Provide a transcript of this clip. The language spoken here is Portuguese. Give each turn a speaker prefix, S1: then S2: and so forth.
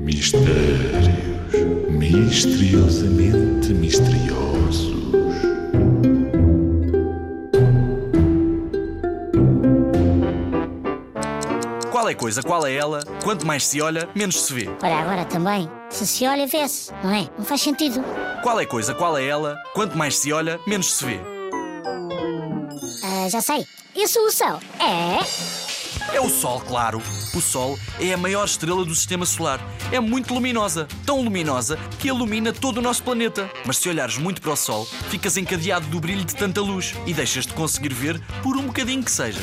S1: Mistérios misteriosamente misteriosos.
S2: Qual é coisa, qual é ela? Quanto mais se olha, menos se vê.
S3: Ora, agora também. Se se olha, vê-se, não é? Não faz sentido.
S2: Qual é coisa, qual é ela? Quanto mais se olha, menos se vê.
S3: Ah, já sei. E a solução é.
S2: É o Sol, claro. O Sol é a maior estrela do sistema solar. É muito luminosa, tão luminosa que ilumina todo o nosso planeta. Mas se olhares muito para o Sol, ficas encadeado do brilho de tanta luz e deixas de conseguir ver por um bocadinho que seja.